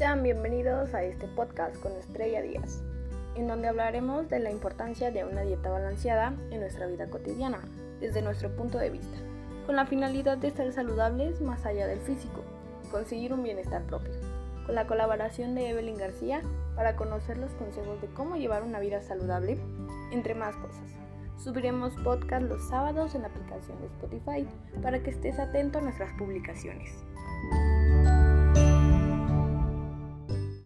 Sean bienvenidos a este podcast con Estrella Díaz, en donde hablaremos de la importancia de una dieta balanceada en nuestra vida cotidiana, desde nuestro punto de vista, con la finalidad de estar saludables más allá del físico, conseguir un bienestar propio, con la colaboración de Evelyn García para conocer los consejos de cómo llevar una vida saludable, entre más cosas. Subiremos podcast los sábados en la aplicación de Spotify para que estés atento a nuestras publicaciones.